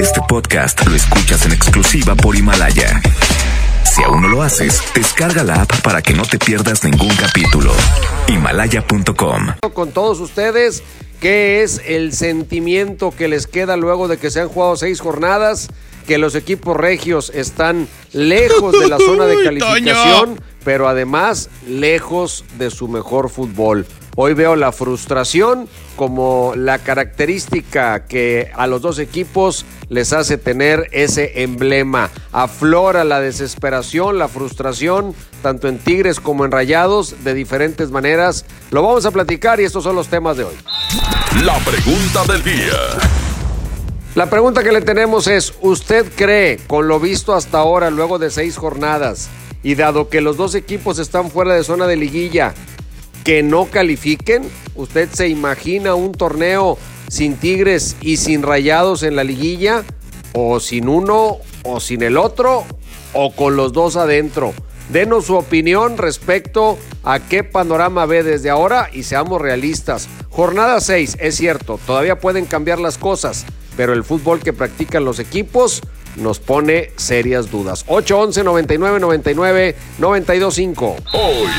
Este podcast lo escuchas en exclusiva por Himalaya. Si aún no lo haces, descarga la app para que no te pierdas ningún capítulo. Himalaya.com. Con todos ustedes, ¿qué es el sentimiento que les queda luego de que se han jugado seis jornadas? Que los equipos regios están lejos de la zona de calificación, pero además lejos de su mejor fútbol. Hoy veo la frustración como la característica que a los dos equipos les hace tener ese emblema. Aflora la desesperación, la frustración, tanto en Tigres como en Rayados, de diferentes maneras. Lo vamos a platicar y estos son los temas de hoy. La pregunta del día. La pregunta que le tenemos es, ¿usted cree, con lo visto hasta ahora, luego de seis jornadas, y dado que los dos equipos están fuera de zona de liguilla, que no califiquen? ¿Usted se imagina un torneo sin Tigres y sin Rayados en la liguilla? ¿O sin uno o sin el otro? ¿O con los dos adentro? Denos su opinión respecto a qué panorama ve desde ahora y seamos realistas. Jornada 6, es cierto, todavía pueden cambiar las cosas, pero el fútbol que practican los equipos nos pone serias dudas. 8-11, 99 99 92 Hoy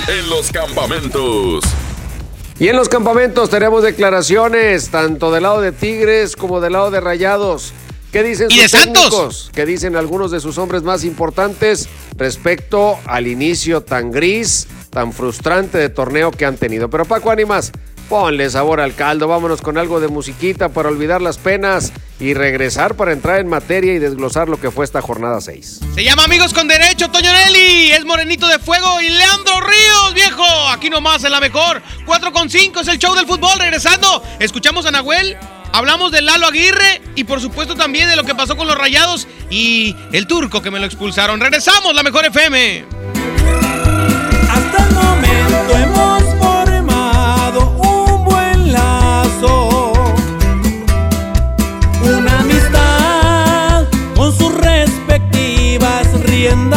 en los campamentos. Y en los campamentos tenemos declaraciones tanto del lado de Tigres como del lado de Rayados. ¿Qué dicen ¿Y sus de Santos? técnicos? ¿Qué dicen algunos de sus hombres más importantes respecto al inicio tan gris, tan frustrante de torneo que han tenido? Pero Paco Ánimas, ponle sabor al caldo, vámonos con algo de musiquita para olvidar las penas y regresar para entrar en materia y desglosar lo que fue esta jornada 6. Se llama Amigos con Derecho, Toño Nelly, es Morenito de Fuego y Leandro Ríos, viejo. Aquí nomás en la mejor. 4 con 5 es el show del fútbol. Regresando, escuchamos a Nahuel, hablamos de Lalo Aguirre y por supuesto también de lo que pasó con los rayados y el turco que me lo expulsaron. Regresamos, la mejor FM. Hasta el momento hemos respectivas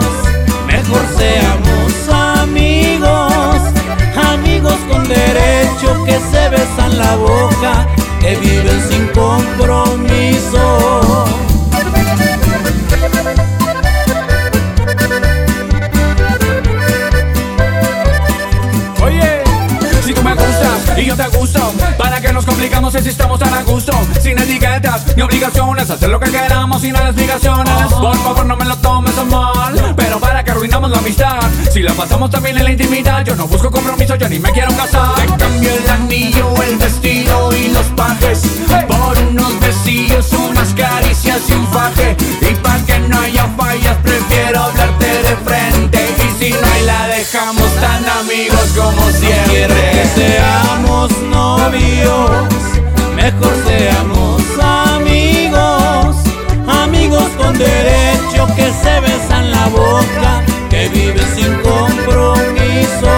la boca, que viven sin si estamos tan a gusto? Sin etiquetas ni obligaciones, hacer lo que queramos sin explicaciones. Por favor, no me lo tomes a mal, pero para que arruinamos la amistad. Si la pasamos también en la intimidad, yo no busco compromiso, yo ni me quiero casar. Te cambio el anillo, el vestido y los pajes por unos besillos, unas caricias y un faje. Y para que no haya fallas, prefiero hablarte de frente. Y si no hay la dejamos tan amigos como Quiero que siempre. seamos novios, mejor seamos amigos, amigos con derecho que se besan la boca, que viven sin compromiso.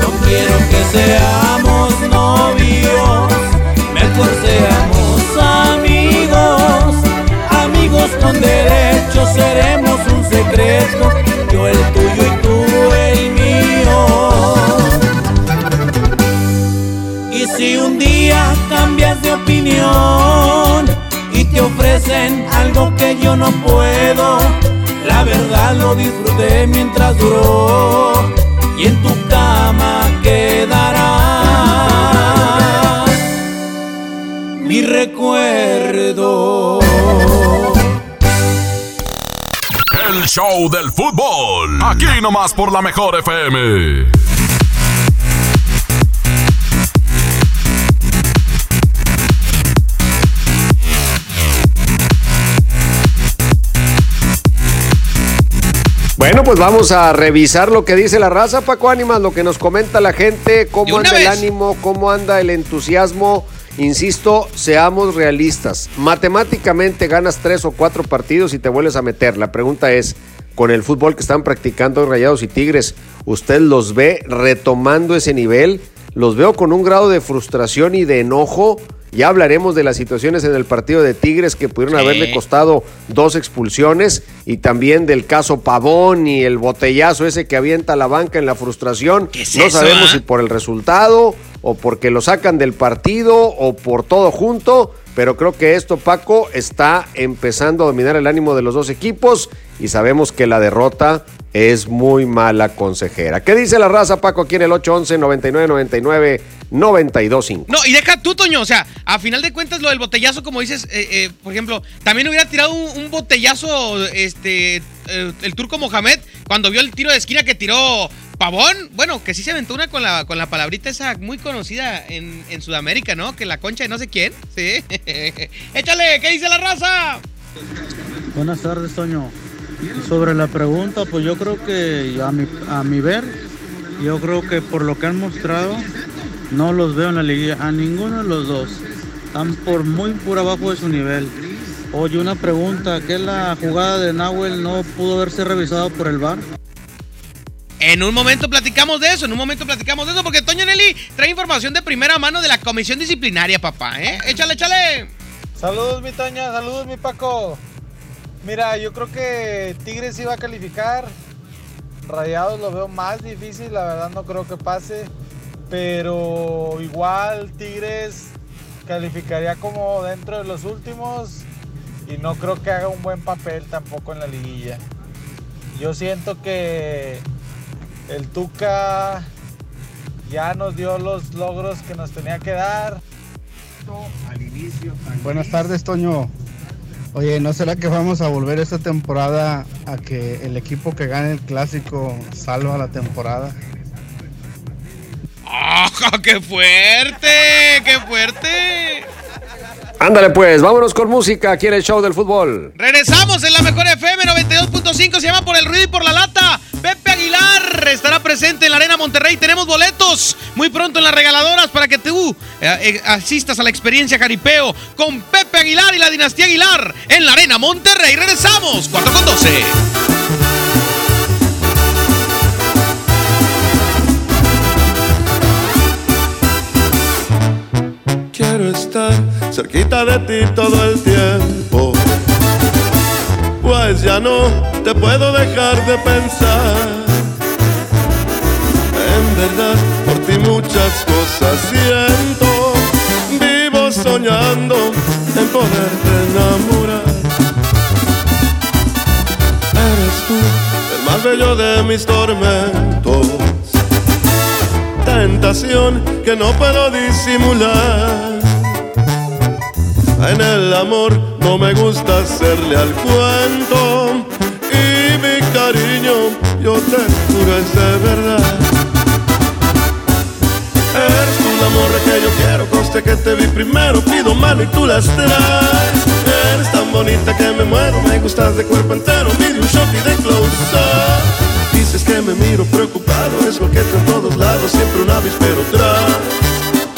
No quiero que seamos novios, mejor seamos amigos, amigos con derecho seremos un secreto, yo el de opinión y te ofrecen algo que yo no puedo, la verdad lo disfruté mientras duró y en tu cama quedará mi recuerdo. El show del fútbol. Aquí nomás por la mejor FM. Bueno, pues vamos a revisar lo que dice la raza, Paco Ánimas, lo que nos comenta la gente, cómo anda el ánimo, cómo anda el entusiasmo. Insisto, seamos realistas. Matemáticamente ganas tres o cuatro partidos y te vuelves a meter. La pregunta es, con el fútbol que están practicando Rayados y Tigres, ¿usted los ve retomando ese nivel? Los veo con un grado de frustración y de enojo. Ya hablaremos de las situaciones en el partido de Tigres que pudieron Sí. haberle costado dos expulsiones y también del caso Pavón y el botellazo ese que avienta la banca en la frustración. ¿Qué es no eso, sabemos ah? si por el resultado o porque lo sacan del partido o por todo junto, pero creo que esto, Paco, está empezando a dominar el ánimo de los dos equipos y sabemos que la derrota es muy mala consejera. ¿Qué dice la raza, Paco, aquí en el 811 9999 925? No, y deja tú, Toño. O sea, a final de cuentas, lo del botellazo, como dices, eh, eh, por ejemplo, también hubiera tirado un, un botellazo este eh, el turco Mohamed cuando vio el tiro de esquina que tiró Pavón. Bueno, que sí se aventó una con la, con la palabrita esa muy conocida en, en Sudamérica, ¿no? Que la concha de no sé quién. Sí. Échale, ¿qué dice la raza? Buenas tardes, Toño. Sobre la pregunta, pues yo creo que a mi, a mi ver, yo creo que por lo que han mostrado, no los veo en la liguilla, a ninguno de los dos. Están por muy por abajo de su nivel. Oye, una pregunta, ¿qué la jugada de Nahuel no pudo haberse revisado por el VAR? En un momento platicamos de eso, en un momento platicamos de eso, porque Toño Nelly trae información de primera mano de la comisión disciplinaria, papá, ¿eh? Échale, échale. Saludos mi Toña, saludos mi Paco. Mira, yo creo que Tigres iba a calificar. Rayados lo veo más difícil, la verdad no creo que pase. Pero igual Tigres calificaría como dentro de los últimos. Y no creo que haga un buen papel tampoco en la liguilla. Yo siento que el Tuca ya nos dio los logros que nos tenía que dar. Buenas tardes, Toño. Oye, ¿no será que vamos a volver esta temporada a que el equipo que gane el clásico salva la temporada? ¡Ah, qué fuerte! ¡Qué fuerte! Ándale pues, vámonos con música aquí en el show del fútbol. Regresamos en la mejor FM 92.5, se llama Por el Ruido y por la Lata. Pepe Aguilar estará presente en la Arena Monterrey. Tenemos boletos muy pronto en las regaladoras para que tú eh, eh, asistas a la experiencia Jaripeo con Pepe Aguilar y la dinastía Aguilar en la Arena Monterrey. Regresamos, 4 con 12. Quiero estar cerquita de ti todo el tiempo. Pues ya no te puedo dejar de pensar. En verdad, por ti muchas cosas siento. Vivo soñando en poderte enamorar. Eres tú el más bello de mis tormentos tentación que no puedo disimular. En el amor no me gusta hacerle al cuento cariño yo te juro es de verdad. Eres tú la morra que yo quiero, conste que te vi primero, pido mano y tú las traes. Eres tan bonita que me muero, me gustas de cuerpo entero, pide un shot y de close up. Dices que me miro preocupado, es coqueto en todos lados, siempre un avispero tras.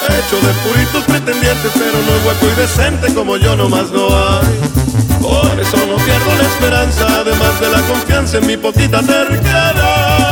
Hecho de puritos pretendientes, pero no es hueco y decente como yo nomás no hay. Por eso no pierdo la esperanza, además de la confianza en mi poquita terquedad.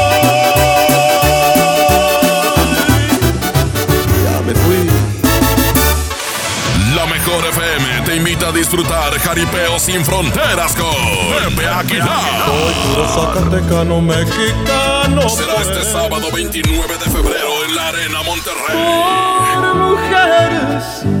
A disfrutar jaripeo sin fronteras con Pepe Aguilar. Puro Zacatecano mexicano. Será este sábado 29 de febrero en la Arena Monterrey. Por mujeres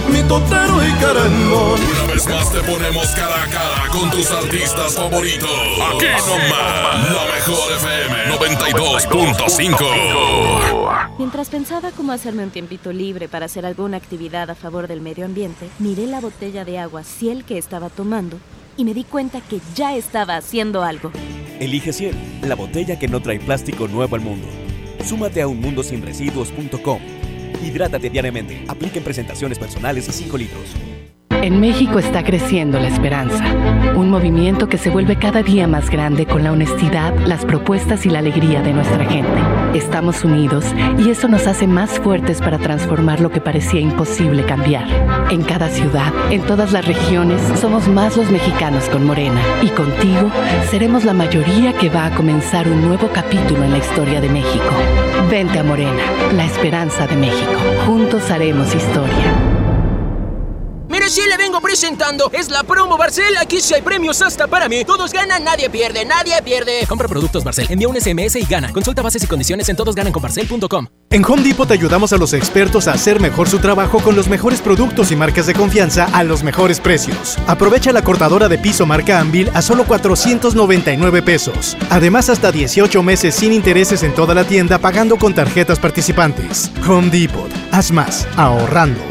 mi totero y querendón. Una vez más te ponemos cara a cara con tus artistas favoritos. Aquí nomás, la mejor FM 92.5. Mientras pensaba cómo hacerme un tiempito libre para hacer alguna actividad a favor del medio ambiente, miré la botella de agua Ciel que estaba tomando y me di cuenta que ya estaba haciendo algo. Elige Ciel, la botella que no trae plástico nuevo al mundo. Súmate a unmundosinresiduos.com. Hidrátate diariamente. Apliquen presentaciones personales y 5 litros. En México está creciendo la esperanza, un movimiento que se vuelve cada día más grande con la honestidad, las propuestas y la alegría de nuestra gente. Estamos unidos y eso nos hace más fuertes para transformar lo que parecía imposible cambiar. En cada ciudad, en todas las regiones, somos más los mexicanos con Morena y contigo seremos la mayoría que va a comenzar un nuevo capítulo en la historia de México. Vente a Morena, la esperanza de México. Juntos haremos historia. Sí le vengo presentando. Es la promo Barcel. Aquí sí hay premios hasta para mí. Todos ganan, nadie pierde, nadie pierde. Compra productos Barcel, envía un SMS y gana. Consulta bases y condiciones en todosgananconbarcel.com. En Home Depot te ayudamos a los expertos a hacer mejor su trabajo con los mejores productos y marcas de confianza a los mejores precios. Aprovecha la cortadora de piso marca Anvil a solo 499 pesos. Además, hasta 18 meses sin intereses en toda la tienda pagando con tarjetas participantes. Home Depot. Haz más, ahorrando.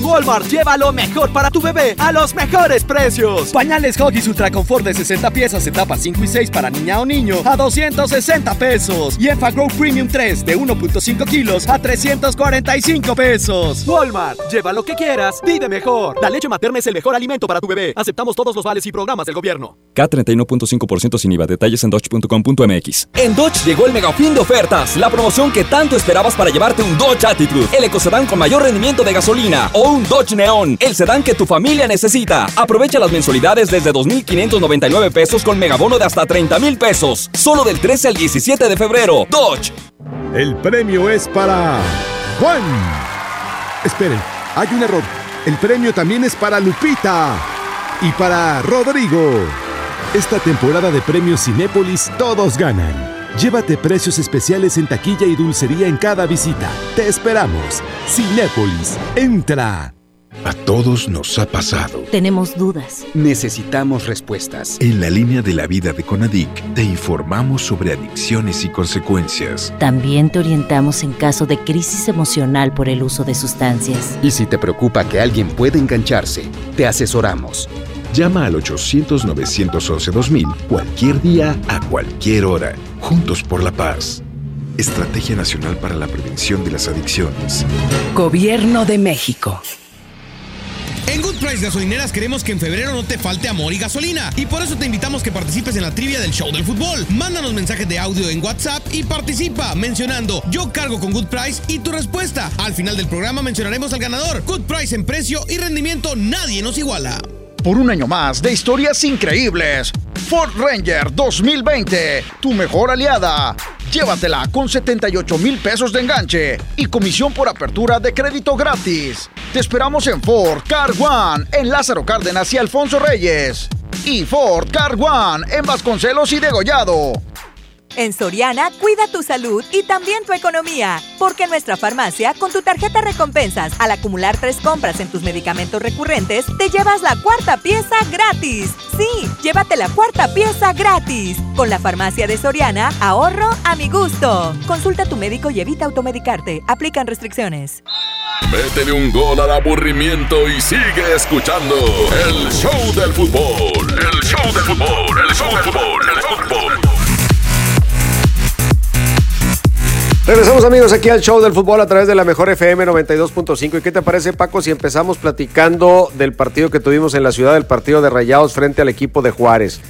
En Walmart lleva lo mejor para tu bebé a los mejores precios. Pañales Huggies Ultra Confort de 60 piezas, etapas 5 y 6 para niña o niño a 260 pesos. Y Enfagrow Premium 3 de 1.5 kilos a 345 pesos. Walmart, lleva lo que quieras, vive mejor. La leche materna es el mejor alimento para tu bebé. Aceptamos todos los vales y programas del gobierno. K31.5% sin IVA. Detalles en dodge.com.mx. En Dodge llegó el mega fin de ofertas, la promoción que tanto esperabas para llevarte un Dodge Attitude, el ecocedán con mayor rendimiento de gasolina o un Dodge Neon, el sedán que tu familia necesita. Aprovecha las mensualidades desde 2.599 pesos con megabono de hasta 30.000 pesos, solo del 13 al 17 de febrero. Dodge. El premio es para Juan. Esperen, hay un error. El premio también es para Lupita y para Rodrigo. Esta temporada de premios Cinépolis todos ganan. Llévate precios especiales en taquilla y dulcería en cada visita. Te esperamos. Cinépolis, entra. A todos nos ha pasado. Tenemos dudas. Necesitamos respuestas. En la línea de la vida de Conadic te informamos sobre adicciones y consecuencias. También te orientamos en caso de crisis emocional por el uso de sustancias. Y si te preocupa que alguien pueda engancharse, te asesoramos. Llama al 800-911-2000 cualquier día, a cualquier hora. Juntos por la paz. Estrategia Nacional para la Prevención de las Adicciones. Gobierno de México. En Good Price Gasolineras queremos que en febrero no te falte amor y gasolina. Y por eso te invitamos que participes en la trivia del show del fútbol. Mándanos mensajes de audio en WhatsApp y participa mencionando yo cargo con Good Price y tu respuesta. Al final del programa mencionaremos al ganador. Good Price en precio y rendimiento nadie nos iguala. Por un año más de historias increíbles. Ford Ranger 2020, tu mejor aliada. Llévatela con 78 mil pesos de enganche y comisión por apertura de crédito gratis. Te esperamos en Ford Car One, en Lázaro Cárdenas y Alfonso Reyes. Y Ford Car One, en Vasconcelos y Degollado. En Soriana, cuida tu salud y también tu economía, porque en nuestra farmacia, con tu tarjeta recompensas, al acumular tres compras en tus medicamentos recurrentes, te llevas la cuarta pieza gratis. Sí, llévate la cuarta pieza gratis. Con la farmacia de Soriana, ahorro a mi gusto. Consulta a tu médico y evita automedicarte. Aplican restricciones. Métele un gol al aburrimiento y sigue escuchando el show del fútbol. El show del fútbol, el show del fútbol, el fútbol. Regresamos amigos aquí al show del fútbol a través de la mejor FM 92.5. ¿Y qué te parece Paco si empezamos platicando del partido que tuvimos en la ciudad, del partido de Rayados frente al equipo de Juárez?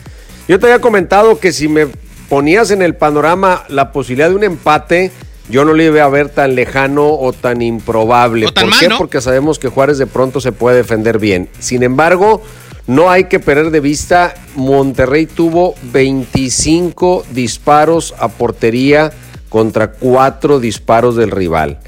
Yo te había comentado que si me ponías en el panorama la posibilidad de un empate, yo no lo iba a ver tan lejano o tan improbable. O tan ¿Por mal, qué? ¿no? Porque sabemos que Juárez de pronto se puede defender bien. Sin embargo, no hay que perder de vista, Monterrey tuvo 25 disparos a portería contra cuatro disparos del rival.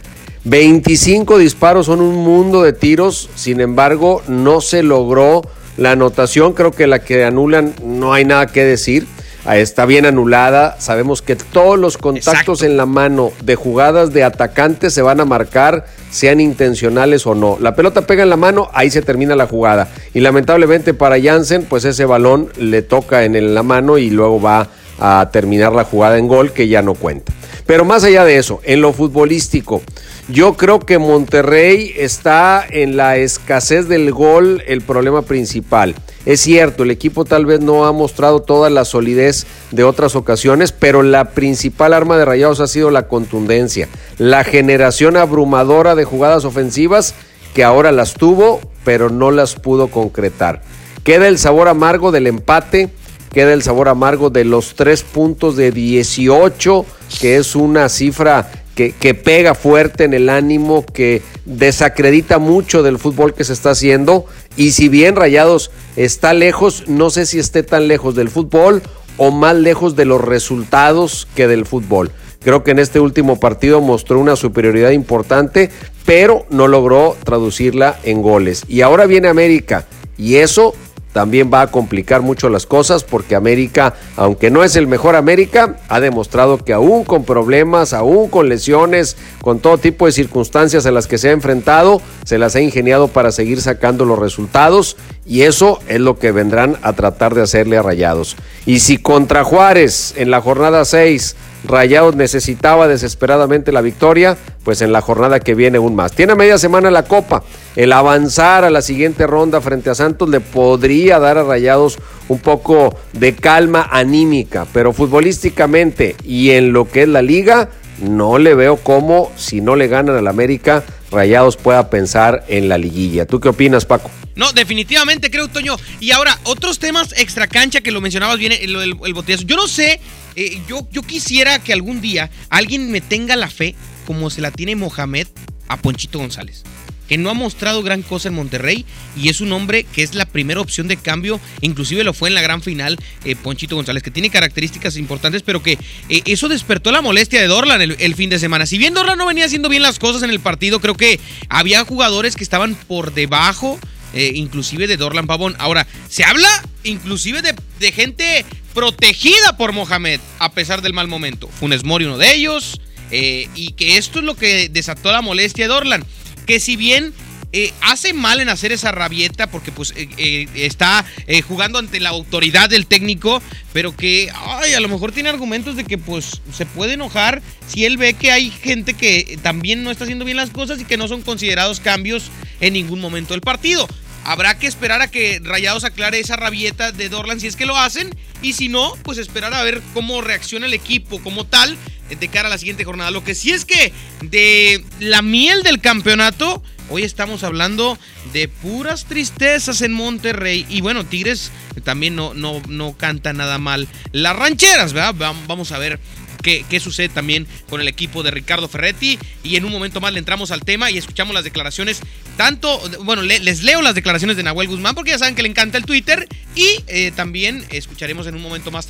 25 disparos son un mundo de tiros, sin embargo, no se logró la anotación. Creo que la que anulan no hay nada que decir. Ah, Está bien anulada. Sabemos que todos los contactos en la mano de jugadas de atacantes se van a marcar, sean intencionales o no. La pelota pega en la mano, ahí se termina la jugada. Y lamentablemente para Jansen, pues ese balón le toca en la mano y luego va a terminar la jugada en gol que ya no cuenta. Pero más allá de eso, en lo futbolístico, yo creo que Monterrey está en la escasez del gol el problema principal. Es cierto, el equipo tal vez no ha mostrado toda la solidez de otras ocasiones, pero la principal arma de Rayados ha sido la contundencia, la generación abrumadora de jugadas ofensivas que ahora las tuvo, pero no las pudo concretar. Queda el sabor amargo del empate, queda el sabor amargo de los tres puntos de 18, que es una cifra que, pega fuerte en el ánimo, que desacredita mucho del fútbol que se está haciendo. Y si bien Rayados está lejos, no sé si esté tan lejos del fútbol o más lejos de los resultados que del fútbol. Creo que en este último partido mostró una superioridad importante, pero no logró traducirla en goles. Y ahora viene América, y eso también va a complicar mucho las cosas porque América, aunque no es el mejor América, ha demostrado que aún con problemas, aún con lesiones, con todo tipo de circunstancias en las que se ha enfrentado, se las ha ingeniado para seguir sacando los resultados y eso es lo que vendrán a tratar de hacerle a Rayados. Y si contra Juárez en la jornada 6 Rayados necesitaba desesperadamente la victoria, pues en la jornada que viene un más. Tiene media semana la Copa. El avanzar a la siguiente ronda frente a Santos le podría dar a Rayados un poco de calma anímica, pero futbolísticamente y en lo que es la liga, no le veo cómo, si no le ganan al América, Rayados pueda pensar en la liguilla. ¿Tú qué opinas, Paco? No, definitivamente creo, Toño. Y ahora, otros temas extra cancha que lo mencionabas bien, el, el, el botellazo. Yo no sé, eh, yo, yo quisiera que algún día alguien me tenga la fe, como se la tiene Mohamed, a Ponchito González. Que no ha mostrado gran cosa en Monterrey y es un hombre que es la primera opción de cambio, inclusive lo fue en la gran final eh, Ponchito González, que tiene características importantes, pero que eh, eso despertó la molestia de Dorlan el, fin de semana. Si bien Dorlan no venía haciendo bien las cosas en el partido, creo que había jugadores que estaban por debajo eh, inclusive de Dorlan Pavón. Ahora, se habla inclusive de, gente protegida por Mohamed, a pesar del mal momento. Funes Mori uno de ellos, y que esto es lo que desató la molestia de Dorlan. Que si bien eh, hace mal en hacer esa rabieta, porque pues eh, está jugando ante la autoridad del técnico, pero que ay, a lo mejor tiene argumentos de que pues se puede enojar si él ve que hay gente que también no está haciendo bien las cosas y que no son considerados cambios en ningún momento del partido. Habrá que esperar a que Rayados aclare esa rabieta de Dorlan si es que lo hacen. Y si no, pues esperar a ver cómo reacciona el equipo como tal de cara a la siguiente jornada. Lo que sí es que de la miel del campeonato, Hoy estamos hablando de puras tristezas en Monterrey. Y bueno, Tigres también no, no, no canta nada mal. Las rancheras, ¿verdad? Vamos a ver qué, sucede también con el equipo de Ricardo Ferretti. Y en un momento más le entramos al tema y escuchamos las declaraciones. Tanto, bueno, les leo las declaraciones de Nahuel Guzmán porque ya saben que le encanta el Twitter. Y eh, también escucharemos en un momento más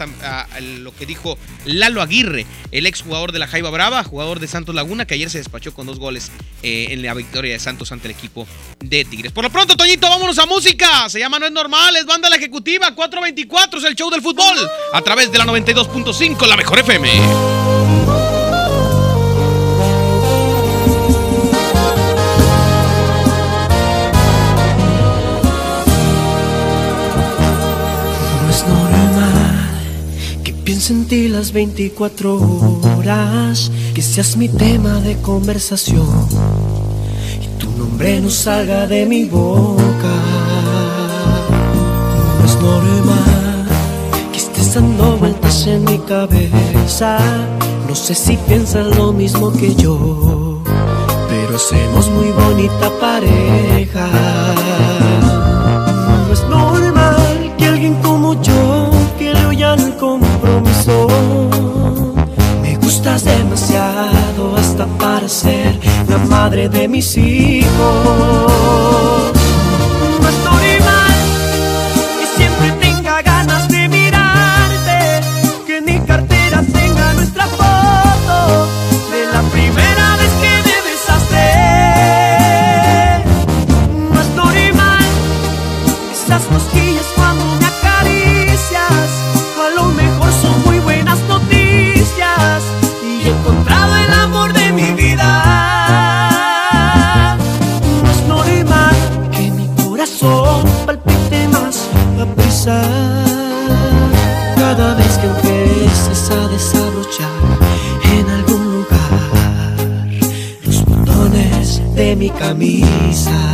lo que dijo Lalo Aguirre, el ex jugador de la Jaiba Brava, jugador de Santos Laguna, que ayer se despachó con dos goles eh, en la victoria de Santos ante el equipo de Tigres. Por lo pronto, Toñito, vámonos a música. Se llama No es normal, es banda la ejecutiva 424, es el show del fútbol a través de la 92.5, la mejor FM. No es normal que piense en ti las 24 horas, que seas mi tema de conversación y tu nombre no salga de mi boca. No es normal dando vueltas en mi cabeza no sé si piensas lo mismo que yo, pero somos muy bonita pareja. No es normal que alguien como yo, que le el compromiso, me gustas demasiado hasta para ser la madre de mis hijos. Botones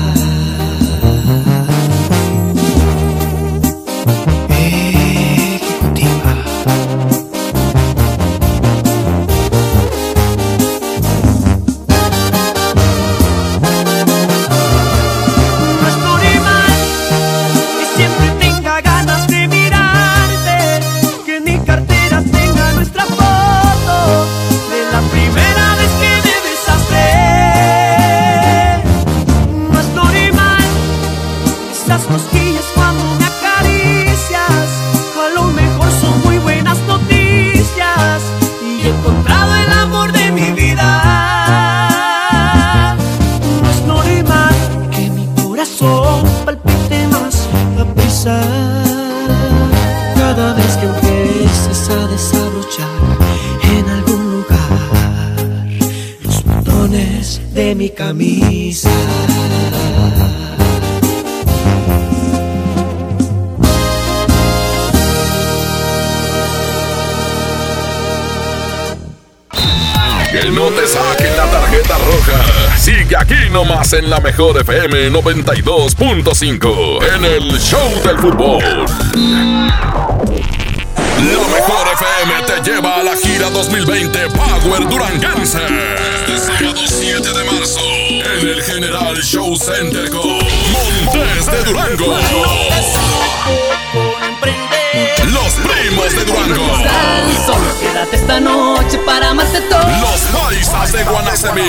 de en la mejor FM 92.5 en el Show del Fútbol. La mejor FM te lleva a la gira 2020 Power Duranguense. Este sábado 7 de marzo en el General Show Center con Montes de Durango. Los primos de Durango. Quédate esta noche para amarte todo. Los paisas de Guanacemí.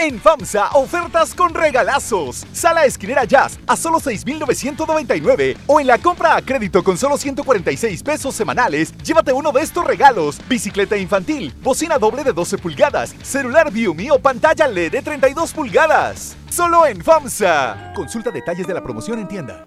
En FAMSA, ofertas con regalazos. Sala esquinera Jazz a solo 6,999. O en la compra a crédito con solo 146 pesos semanales, llévate uno de estos regalos: bicicleta infantil, bocina doble de 12 pulgadas, celular Viumi o pantalla LED de 32 pulgadas. Solo en FAMSA. Consulta detalles de la promoción en tienda.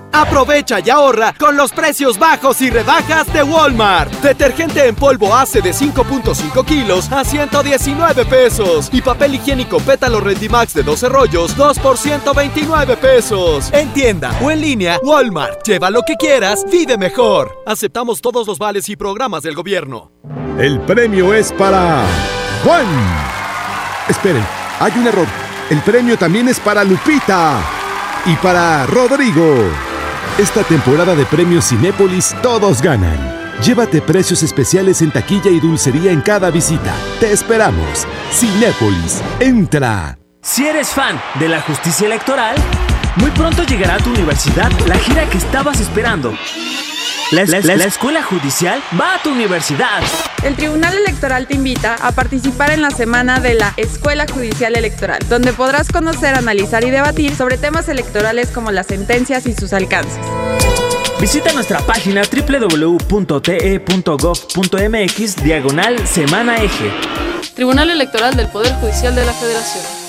Aprovecha y ahorra con los precios bajos y rebajas de Walmart. Detergente en polvo ACE de 5.5 kilos a 119 pesos. Y papel higiénico pétalo Rendimax de 12 rollos, 2 por 129 pesos. En tienda o en línea, Walmart. Lleva lo que quieras, vive mejor. Aceptamos todos los vales y programas del gobierno. El premio es para Juan. Esperen, hay un error. El premio también es para Lupita y para Rodrigo. Esta temporada de premios Cinépolis todos ganan. Llévate precios especiales en taquilla y dulcería en cada visita. Te esperamos. Cinépolis, entra. Si eres fan de la justicia electoral, muy pronto llegará a tu universidad la gira que estabas esperando. La, la- la escuela judicial va a tu universidad. El Tribunal Electoral te invita a participar en la semana de la Escuela Judicial Electoral, donde podrás conocer, analizar y debatir sobre temas electorales como las sentencias y sus alcances. Visita nuestra página www.te.gov.mx diagonal semana eje. Tribunal Electoral del Poder Judicial de la Federación.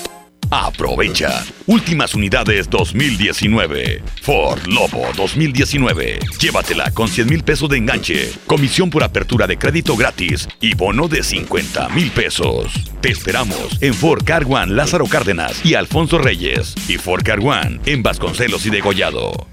Aprovecha. Últimas unidades 2019. Ford Lobo 2019. Llévatela con 100 mil pesos de enganche, comisión por apertura de crédito gratis y bono de 50 mil pesos. Te esperamos en Ford Car One Lázaro Cárdenas y Alfonso Reyes. Y Ford Car One en Vasconcelos y Degollado.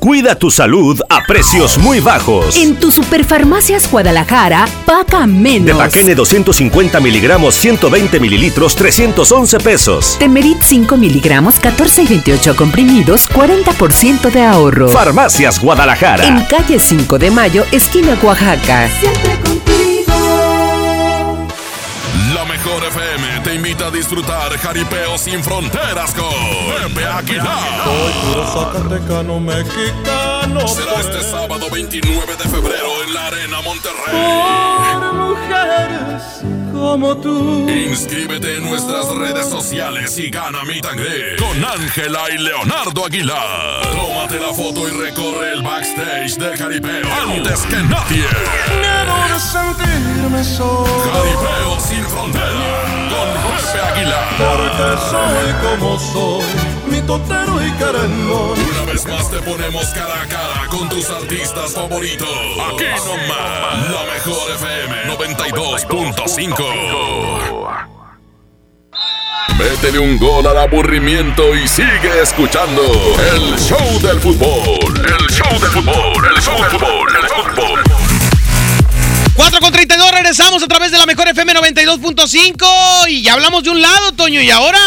Cuida tu salud a precios muy bajos. En tu Superfarmacias Guadalajara, paga menos. De Paquene 250 miligramos, 120 mililitros, 311 pesos. Temerit 5 miligramos, 14 y 28 comprimidos, 40% de ahorro. Farmacias Guadalajara. En calle 5 de Mayo, esquina Oaxaca. La invita a disfrutar Jaripeo sin fronteras con Pepe Aguilar. puro zacatecano mexicano. Será este sábado 29 de febrero en la Arena Monterrey. Por mujeres como tú. Inscríbete en nuestras redes sociales y gana mi tangre con Ángela y Leonardo Aguilar. Tómate la foto y recorre el backstage de Jaripeo antes que nadie. Debo de sentirme solo. Jaripeo sin frontera con Pepe Aguilar. Porque soy como soy, mi totero Una vez más te ponemos cara a cara con tus artistas favoritos. Aquí nomás, la mejor FM 92.5. Métele un gol al aburrimiento y sigue escuchando el show del fútbol. El show del fútbol, el show del fútbol, el show del fútbol. 4 con 32, regresamos a través de la mejor FM 92.5 y ya hablamos de un lado, Toño, y ahora.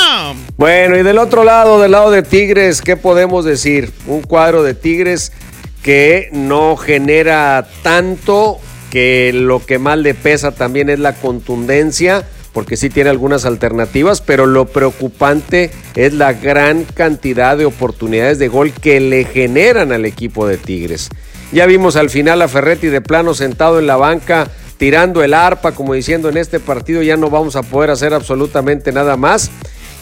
Bueno, y del otro lado, del lado de Tigres, ¿qué podemos decir? Un cuadro de Tigres que no genera tanto, que lo que más le pesa también es la contundencia, porque sí tiene algunas alternativas, pero lo preocupante es la gran cantidad de oportunidades de gol que le generan al equipo de Tigres. Ya vimos al final a Ferretti de plano sentado en la banca, tirando el arpa, como diciendo en este partido ya no vamos a poder hacer absolutamente nada más.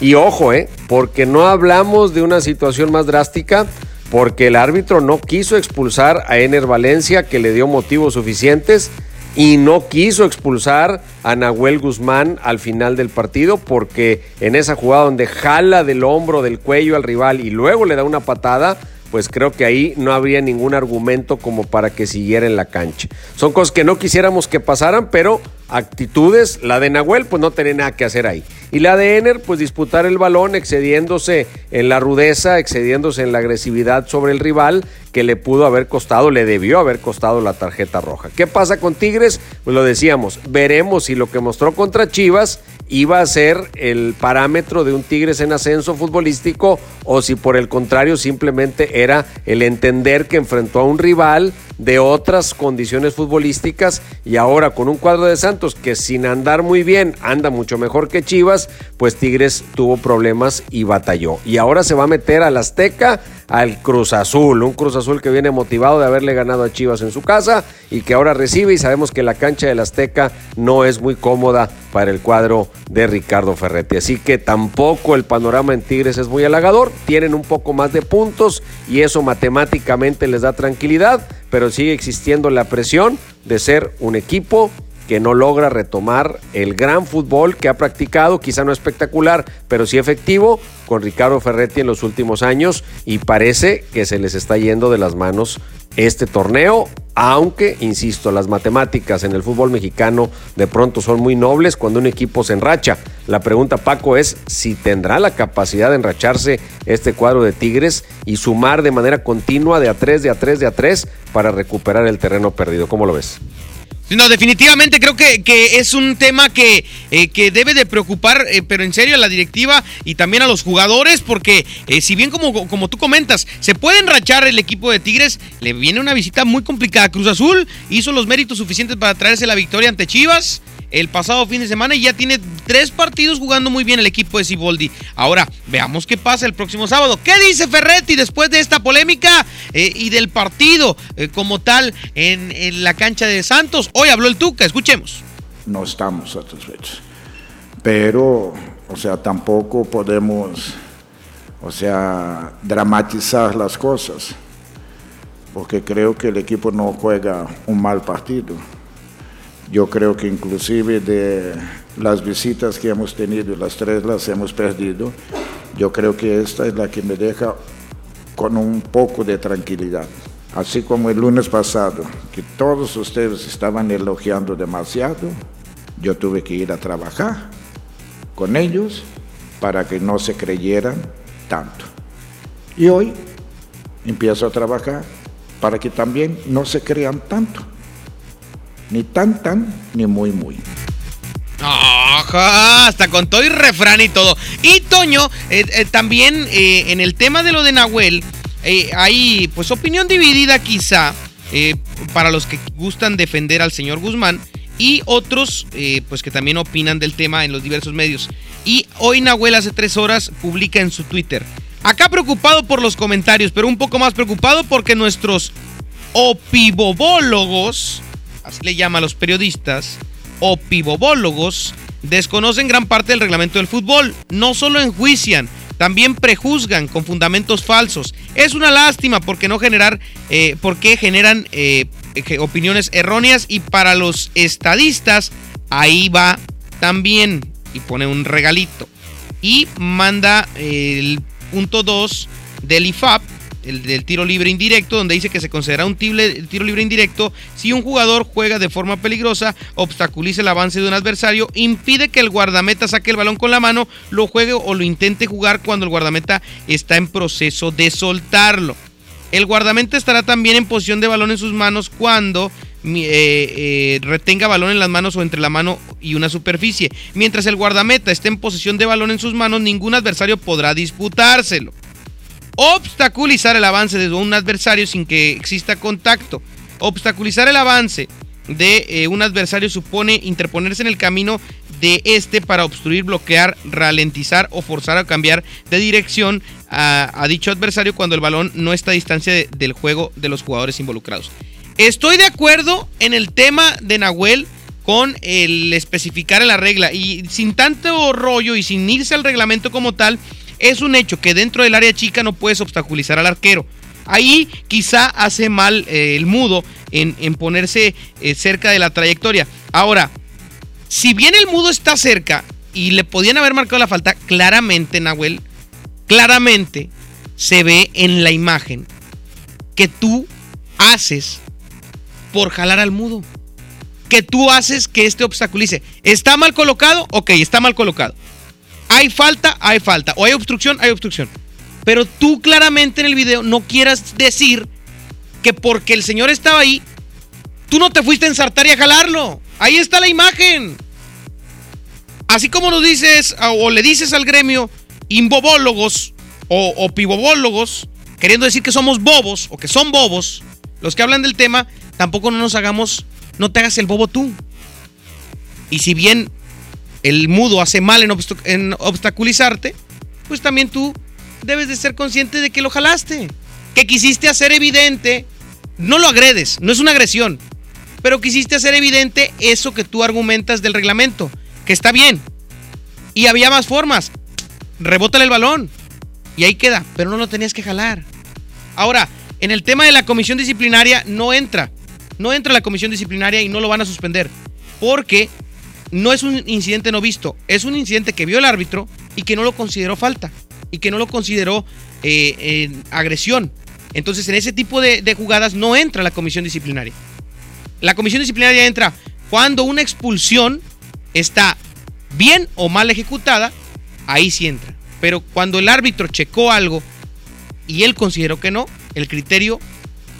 Y ojo, ¿eh? porque no hablamos de una situación más drástica, porque el árbitro no quiso expulsar a Ener Valencia, que le dio motivos suficientes, y no quiso expulsar a Nahuel Guzmán al final del partido, porque en esa jugada donde jala del hombro, del cuello al rival y luego le da una patada, pues creo que ahí no habría ningún argumento como para que siguiera en la cancha. Son cosas que no quisiéramos que pasaran, pero actitudes, la de Nahuel pues no tenía nada que hacer ahí. Y la de Ener pues disputar el balón excediéndose en la rudeza, excediéndose en la agresividad sobre el rival que le pudo haber costado, le debió haber costado la tarjeta roja. ¿Qué pasa con Tigres? Pues lo decíamos, veremos si lo que mostró contra Chivas iba a ser el parámetro de un Tigres en ascenso futbolístico o si por el contrario simplemente era el entender que enfrentó a un rival de otras condiciones futbolísticas y ahora con un cuadro de Santos que sin andar muy bien anda mucho mejor que Chivas, pues Tigres tuvo problemas y batalló. Y ahora se va a meter al Azteca, al Cruz Azul, un Cruz Azul que viene motivado de haberle ganado a Chivas en su casa y que ahora recibe y sabemos que la cancha del Azteca no es muy cómoda para el cuadro de Ricardo Ferretti. Así que tampoco el panorama en Tigres es muy halagador, tienen un poco más de puntos y eso matemáticamente les da tranquilidad pero sigue existiendo la presión de ser un equipo que no logra retomar el gran fútbol que ha practicado, quizá no espectacular, pero sí efectivo, con Ricardo Ferretti en los últimos años y parece que se les está yendo de las manos este torneo, aunque, insisto, las matemáticas en el fútbol mexicano de pronto son muy nobles cuando un equipo se enracha. La pregunta, Paco, es si tendrá la capacidad de enracharse este cuadro de Tigres y sumar de manera continua de a tres, de a tres, de a tres para recuperar el terreno perdido. ¿Cómo lo ves? No, definitivamente creo que, que es un tema que, eh, que debe de preocupar, eh, pero en serio a la directiva y también a los jugadores, porque eh, si bien como, como tú comentas, se puede enrachar el equipo de Tigres, le viene una visita muy complicada. Cruz Azul hizo los méritos suficientes para traerse la victoria ante Chivas el pasado fin de semana y ya tiene tres partidos jugando muy bien el equipo de Ciboldi. Ahora, veamos qué pasa el próximo sábado. ¿Qué dice Ferretti después de esta polémica eh, y del partido eh, como tal en, en la cancha de Santos? Hoy habló el Tuca, escuchemos. No estamos satisfechos, pero, o sea, tampoco podemos, o sea, dramatizar las cosas, porque creo que el equipo no juega un mal partido yo creo que inclusive de las visitas que hemos tenido, las tres las hemos perdido, yo creo que esta es la que me deja con un poco de tranquilidad. Así como el lunes pasado, que todos ustedes estaban elogiando demasiado, yo tuve que ir a trabajar con ellos para que no se creyeran tanto. Y hoy empiezo a trabajar para que también no se crean tanto ni tan tan, ni muy muy. Ajá, hasta con todo y refrán y todo. Y Toño, eh, eh, también eh, en el tema de lo de Nahuel, hay pues opinión dividida quizá para los que gustan defender al señor Guzmán y otros pues que también opinan del tema en los diversos medios. Y hoy Nahuel hace tres horas publica en su Twitter. Acá preocupado por los comentarios, pero un poco más preocupado porque nuestros opibobólogos así le llama a los periodistas, o pibobólogos, desconocen gran parte del reglamento del fútbol. No solo enjuician, también prejuzgan con fundamentos falsos. Es una lástima porque no generar, eh, porque generan eh, opiniones erróneas y para los estadistas ahí va también y pone un regalito y manda el punto 2 del IFAP el del tiro libre indirecto, donde dice que se considera un tiro libre indirecto si un jugador juega de forma peligrosa, obstaculiza el avance de un adversario, impide que el guardameta saque el balón con la mano, lo juegue o lo intente jugar cuando el guardameta está en proceso de soltarlo. El guardameta estará también en posición de balón en sus manos cuando eh, eh, retenga balón en las manos o entre la mano y una superficie. Mientras el guardameta esté en posición de balón en sus manos, ningún adversario podrá disputárselo obstaculizar el avance de un adversario sin que exista contacto. Obstaculizar el avance de eh, un adversario supone interponerse en el camino de este para obstruir, bloquear, ralentizar o forzar a cambiar de dirección a, dicho adversario cuando el balón no está a distancia del juego de los jugadores involucrados. Estoy de acuerdo en el tema de Nahuel con el especificar la regla y sin tanto rollo y sin irse al reglamento como tal, es un hecho que dentro del área chica no puedes obstaculizar al arquero. Ahí quizá hace mal eh, el mudo en, ponerse eh, cerca de la trayectoria. Ahora, si bien el mudo está cerca y le podían haber marcado la falta, claramente, Nahuel, claramente se ve en la imagen que tú haces por jalar al mudo. Que tú haces que este obstaculice. ¿Está mal colocado? Ok, está mal colocado. Hay falta, hay falta. O hay obstrucción, hay obstrucción. Pero tú claramente en el video no quieras decir que porque el señor estaba ahí, tú no te fuiste a ensartar y a jalarlo. Ahí está la imagen. Así como nos dices o le dices al gremio imbobólogos o, o pibobólogos, queriendo decir que somos bobos o que son bobos, los que hablan del tema, tampoco no nos hagamos, no te hagas el bobo tú. Y si bien el mudo hace mal en, obst- en obstaculizarte, pues también tú debes de ser consciente de que lo jalaste. Que quisiste hacer evidente, no lo agredes, no es una agresión, pero quisiste hacer evidente eso que tú argumentas del reglamento, que está bien. Y había más formas. Rebótale el balón. Y ahí queda, pero no lo tenías que jalar. Ahora, en el tema de la comisión disciplinaria no entra. No entra la comisión disciplinaria y no lo van a suspender. Porque no es un incidente no visto. Es un incidente que vio el árbitro y que no lo consideró falta. Y que no lo consideró eh, agresión. Entonces, en ese tipo de, de jugadas no entra la comisión disciplinaria. La comisión disciplinaria entra cuando una expulsión está bien o mal ejecutada, ahí sí entra. Pero cuando el árbitro checó algo y él consideró que no, el criterio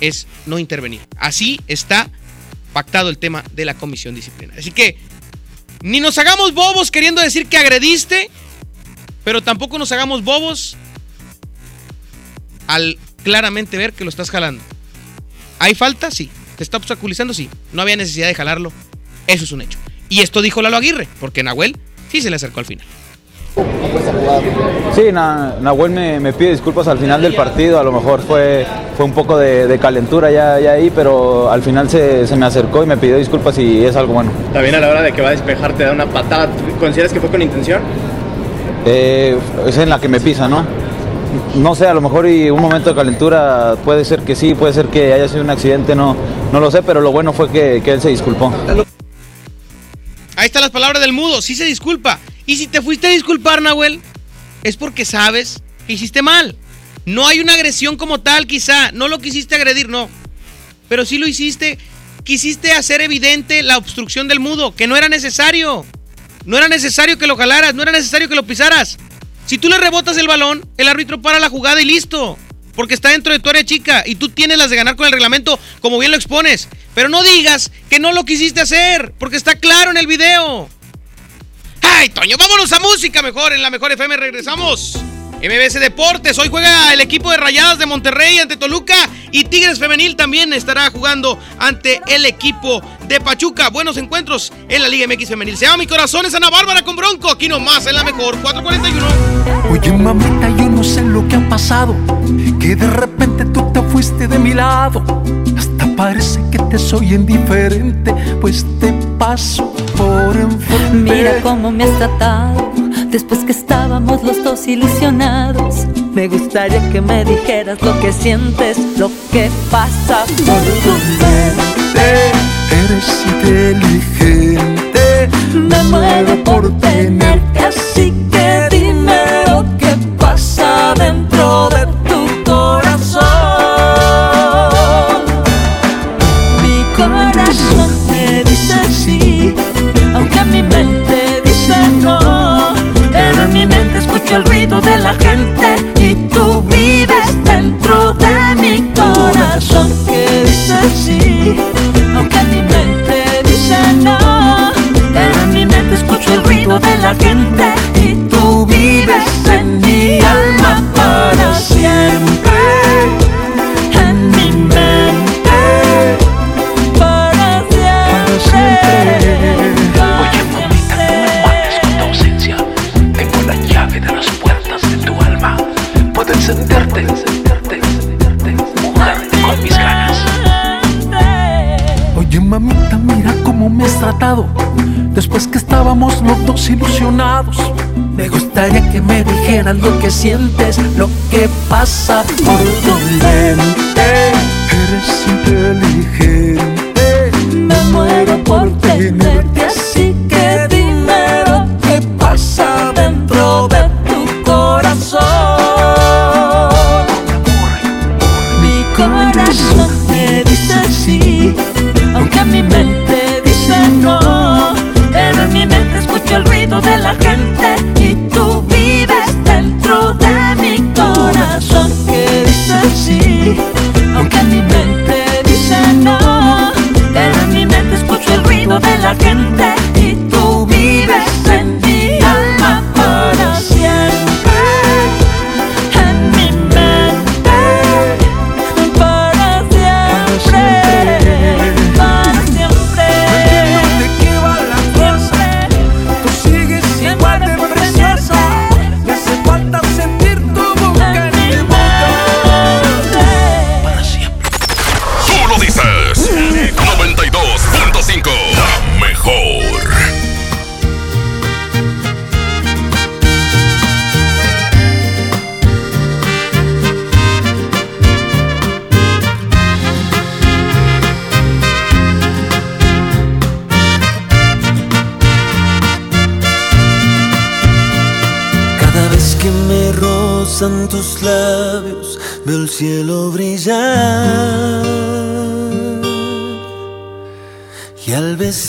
es no intervenir. Así está pactado el tema de la comisión disciplinaria. Así que ni nos hagamos bobos queriendo decir que agrediste, pero tampoco nos hagamos bobos al claramente ver que lo estás jalando. ¿Hay falta? Sí. ¿Te está obstaculizando? Sí. No había necesidad de jalarlo. Eso es un hecho. Y esto dijo Lalo Aguirre, porque Nahuel sí se le acercó al final. Sí, Na- Nahuel me, me pide disculpas al final del partido, a lo mejor fue, fue un poco de, de calentura ya, ya ahí, pero al final se, se me acercó y me pidió disculpas y es algo bueno. También a la hora de que va a despejar te da una patada. ¿Tú ¿Consideras que fue con intención? Eh, es en la que me pisa, ¿no? No sé, a lo mejor y un momento de calentura puede ser que sí, puede ser que haya sido un accidente, no, no lo sé, pero lo bueno fue que, que él se disculpó. Ahí están las palabras del mudo. Sí se disculpa. Y si te fuiste a disculpar, Nahuel, es porque sabes que hiciste mal. No hay una agresión como tal, quizá. No lo quisiste agredir, no. Pero sí lo hiciste. Quisiste hacer evidente la obstrucción del mudo, que no era necesario. No era necesario que lo jalaras, no era necesario que lo pisaras. Si tú le rebotas el balón, el árbitro para la jugada y listo. Porque está dentro de tu área chica y tú tienes las de ganar con el reglamento, como bien lo expones. Pero no digas que no lo quisiste hacer, porque está claro en el video. ¡Ay, Toño! Vámonos a música mejor. En la mejor FM regresamos. MBS Deportes. Hoy juega el equipo de Rayadas de Monterrey ante Toluca. Y Tigres Femenil también estará jugando ante el equipo de Pachuca. Buenos encuentros en la Liga MX Femenil. Se llama Mi Corazón es Ana Bárbara con Bronco. Aquí nomás en la mejor 441. Oye mamita, yo no sé lo que ha pasado, que de repente tú te fuiste de mi lado. Hasta parece que te soy indiferente, pues te paso por enfrente. Mira cómo me has tratado después que estábamos los dos ilusionados. Me gustaría que me dijeras lo que sientes, lo que pasa por tu mente. Eres inteligente, Me muero por tenerte así aunque mi mente dice no. Pero en mi mente escucho el ruido de la gente y tú vives en mi alma después que estábamos los dos ilusionados. Me gustaría que me dijeras lo que sientes, lo que pasa por tu mente.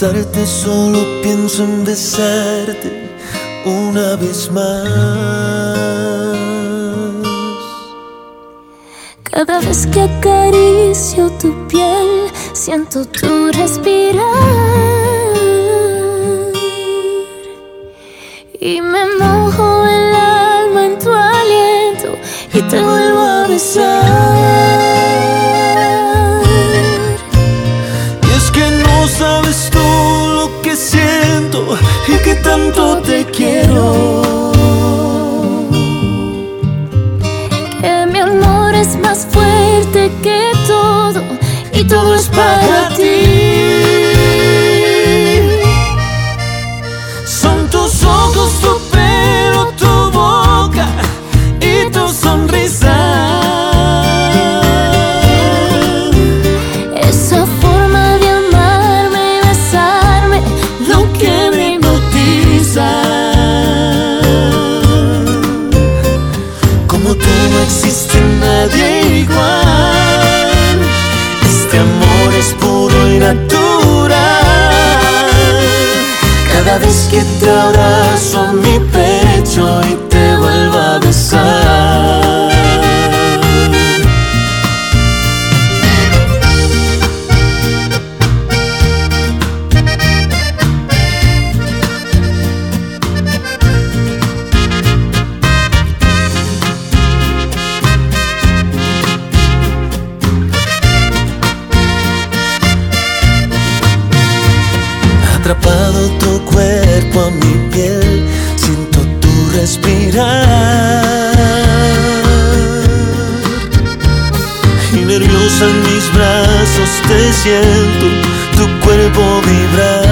besarte solo pienso en besarte una vez más. Cada vez que acaricio tu piel, siento tu respirar. Y me mojo el alma en tu aliento y te vuelvo a besar. Y es que no sabes tú. quiero. Que mi amor es más fuerte que todo y todo es para ti. te adoraré. Y nerviosa en mis brazos te siento, tu cuerpo vibrar.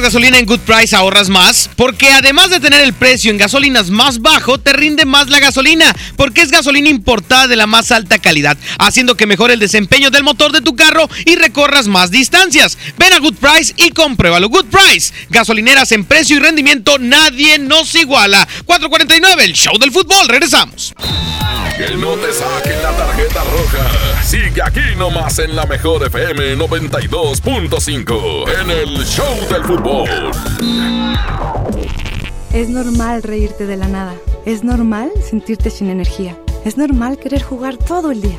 Gasolina en Good Price ahorras más? Porque además de tener el precio en gasolinas más bajo, te rinde más la gasolina, porque es gasolina importada de la más alta calidad, haciendo que mejore el desempeño del motor de tu carro y recorras más distancias. Ven a Good Price y compruébalo. Good Price, gasolineras en precio y rendimiento, nadie nos iguala. 449, el show del fútbol, regresamos. Que no te saquen la tarjeta roja. Sigue aquí nomás en la mejor FM 92.5 en el Show del Fútbol. Es normal reírte de la nada. Es normal sentirte sin energía. Es normal querer jugar todo el día.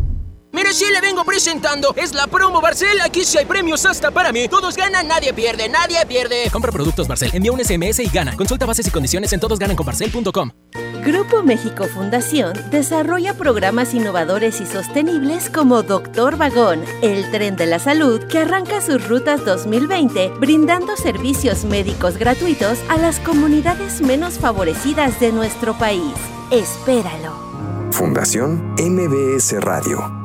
Mire, sí le vengo presentando. Es la promo Barcel. Aquí sí hay premios hasta para mí. Todos ganan, nadie pierde, nadie pierde. Compra productos Barcel, envía un SMS y gana. Consulta bases y condiciones en todosgananconbarcel.com. Grupo México Fundación desarrolla programas innovadores y sostenibles como Doctor Vagón, el tren de la salud que arranca sus rutas 2020 brindando servicios médicos gratuitos a las comunidades menos favorecidas de nuestro país. Espéralo. Fundación MBS Radio.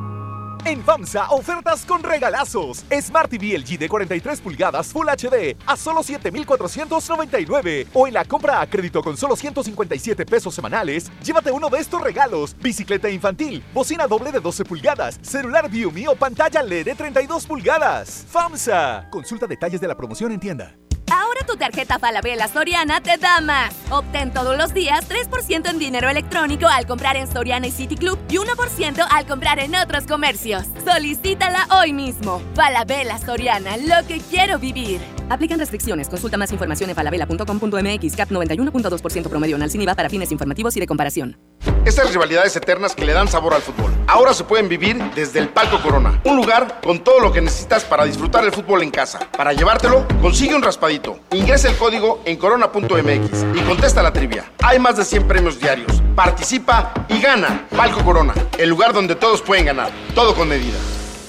En FAMSA, ofertas con regalazos. Smart TV LG de 43 pulgadas Full HD a solo 7,499. O en la compra a crédito con solo 157 pesos semanales, llévate uno de estos regalos. Bicicleta infantil, bocina doble de 12 pulgadas, celular Viumi o pantalla LED de 32 pulgadas. FAMSA. Consulta detalles de la promoción en tienda. Ahora tu tarjeta Falabella Soriana te da más. Obtén todos los días 3% en dinero electrónico al comprar en Soriana y City Club y 1% al comprar en otros comercios. Solicítala hoy mismo. Falabella Soriana, lo que quiero vivir. Aplican restricciones. Consulta más información en falabella.com.mx. CAP 91.2% promedio anual sin IVA para fines informativos y de comparación. Estas rivalidades eternas que le dan sabor al fútbol. Ahora se pueden vivir desde el Palco Corona. Un lugar con todo lo que necesitas para disfrutar el fútbol en casa. Para llevártelo, consigue un raspadito. Ingresa el código en corona.mx y contesta la trivia. Hay más de 100 premios diarios. Participa y gana. Palco Corona, el lugar donde todos pueden ganar. Todo con medida.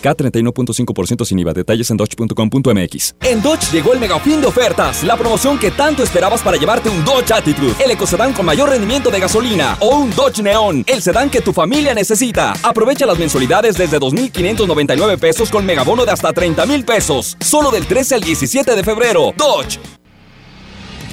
K31.5% sin IVA. Detalles en dodge.com.mx. En Dodge llegó el mega fin de ofertas. La promoción que tanto esperabas para llevarte un Dodge Attitude, el ecocedán con mayor rendimiento de gasolina, o un Dodge Neon, el sedán que tu familia necesita. Aprovecha las mensualidades desde 2.599 pesos con megabono de hasta 30,000 pesos. Solo del 13 al 17 de febrero. Dodge.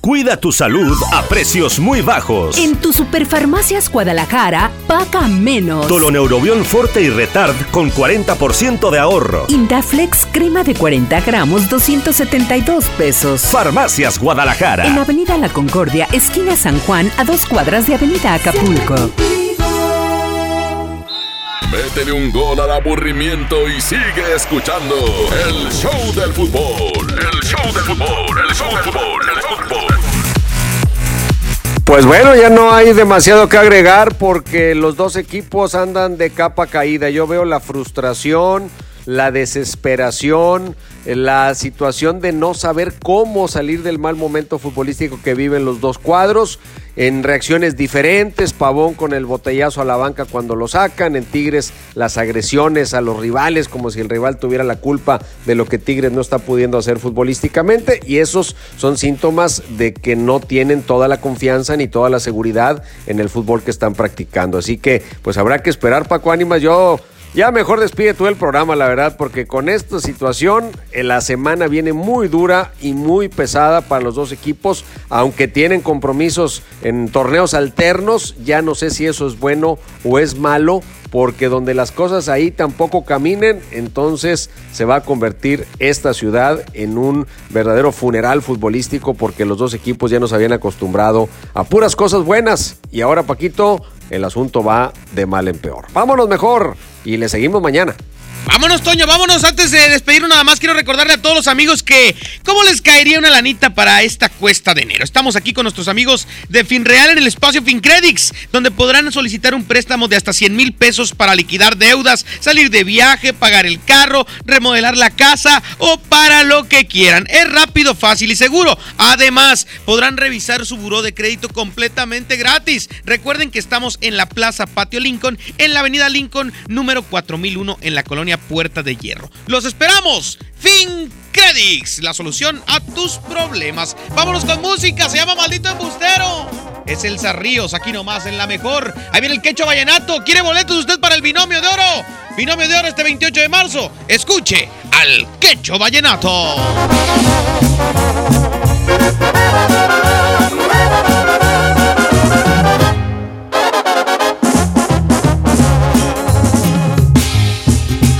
Cuida tu salud a precios muy bajos. En tu Superfarmacias Guadalajara, paga menos. Doloneurobión Forte y Retard con 40% de ahorro. Indaflex crema de 40 gramos, 272 pesos. Farmacias Guadalajara. En Avenida La Concordia, esquina San Juan, a dos cuadras de Avenida Acapulco. Métele un gol al aburrimiento y sigue escuchando el show del fútbol. El show del fútbol, el show del fútbol, el fútbol. Pues bueno, ya no hay demasiado que agregar porque los dos equipos andan de capa caída. Yo veo la frustración, la desesperación, la situación de no saber cómo salir del mal momento futbolístico que viven los dos cuadros, en reacciones diferentes, Pavón con el botellazo a la banca cuando lo sacan, en Tigres las agresiones a los rivales como si el rival tuviera la culpa de lo que Tigres no está pudiendo hacer futbolísticamente y esos son síntomas de que no tienen toda la confianza ni toda la seguridad en el fútbol que están practicando. Así que pues habrá que esperar Paco Ánimas, yo ya mejor despide tú el programa, la verdad, porque con esta situación eh, la semana viene muy dura y muy pesada para los dos equipos, aunque tienen compromisos en torneos alternos, ya no sé si eso es bueno o es malo, porque donde las cosas ahí tampoco caminen, entonces se va a convertir esta ciudad en un verdadero funeral futbolístico porque los dos equipos ya nos habían acostumbrado a puras cosas buenas. Y ahora Paquito el asunto va de mal en peor. Vámonos mejor y le seguimos mañana. Vámonos, Toño, vámonos. Antes de despedirnos, nada más quiero recordarle a todos los amigos que cómo les caería una lanita para esta cuesta de enero. Estamos aquí con nuestros amigos de Finreal en el espacio FinCredits, donde podrán solicitar un préstamo de hasta 100 mil pesos para liquidar deudas, salir de viaje, pagar el carro, remodelar la casa o para lo que quieran. Es rápido, fácil y seguro. Además, podrán revisar su buró de crédito completamente gratis. Recuerden que estamos en la Plaza Patio Lincoln, en la Avenida Lincoln, número 4001, en la colonia Puerta de Hierro. ¡Los esperamos! Fin Credits, la solución a tus problemas. Vámonos con música, se llama Maldito Embustero. Es el Ríos, aquí nomás en la mejor. Ahí viene el quecho vallenato. ¿Quiere boletos usted para el binomio de oro? Binomio de oro este 28 de marzo. Escuche al quecho vallenato.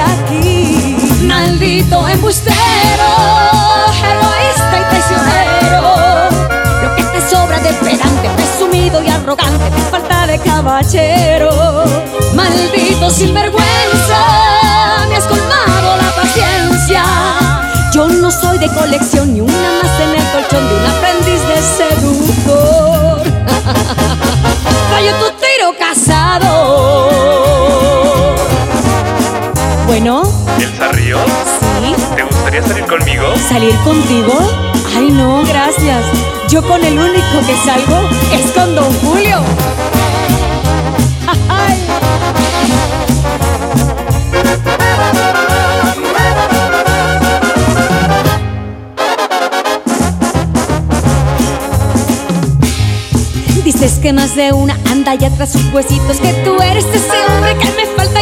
aquí. Maldito embustero, egoísta y traicionero. Lo que te sobra de pedante, presumido y arrogante, te falta de caballero. Maldito sinvergüenza, me has colmado la paciencia. Yo no soy de colección ni una más en el colchón de un aprendiz de seductor. Fallo tu tiro casado. ¿Elsa Ríos? Sí. ¿Te gustaría salir conmigo? ¿salir contigo? Ay, no, gracias. Yo con el único que salgo es con Don Julio. Ay. Dices que más de una anda ya tras sus huesitos Que tú eres ese hombre que me falta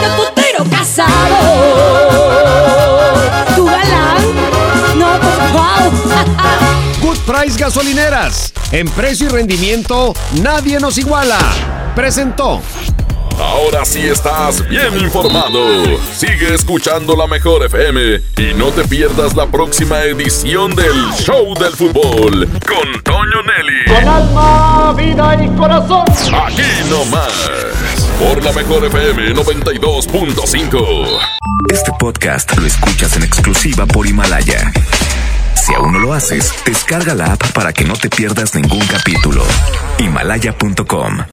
Vaya tu tiro casado, tu galán, no pues wow. Good Price Gasolineras. En precio y rendimiento, nadie nos iguala. Presentó. Ahora sí estás bien informado. Sigue escuchando la mejor FM y no te pierdas la próxima edición del Show del Fútbol con Toño Nelly. Con alma, vida y corazón. Aquí nomás. Por la mejor FM 92.5. Este podcast lo escuchas en exclusiva por Himalaya. Si aún no lo haces, descarga la app para que no te pierdas ningún capítulo. Himalaya.com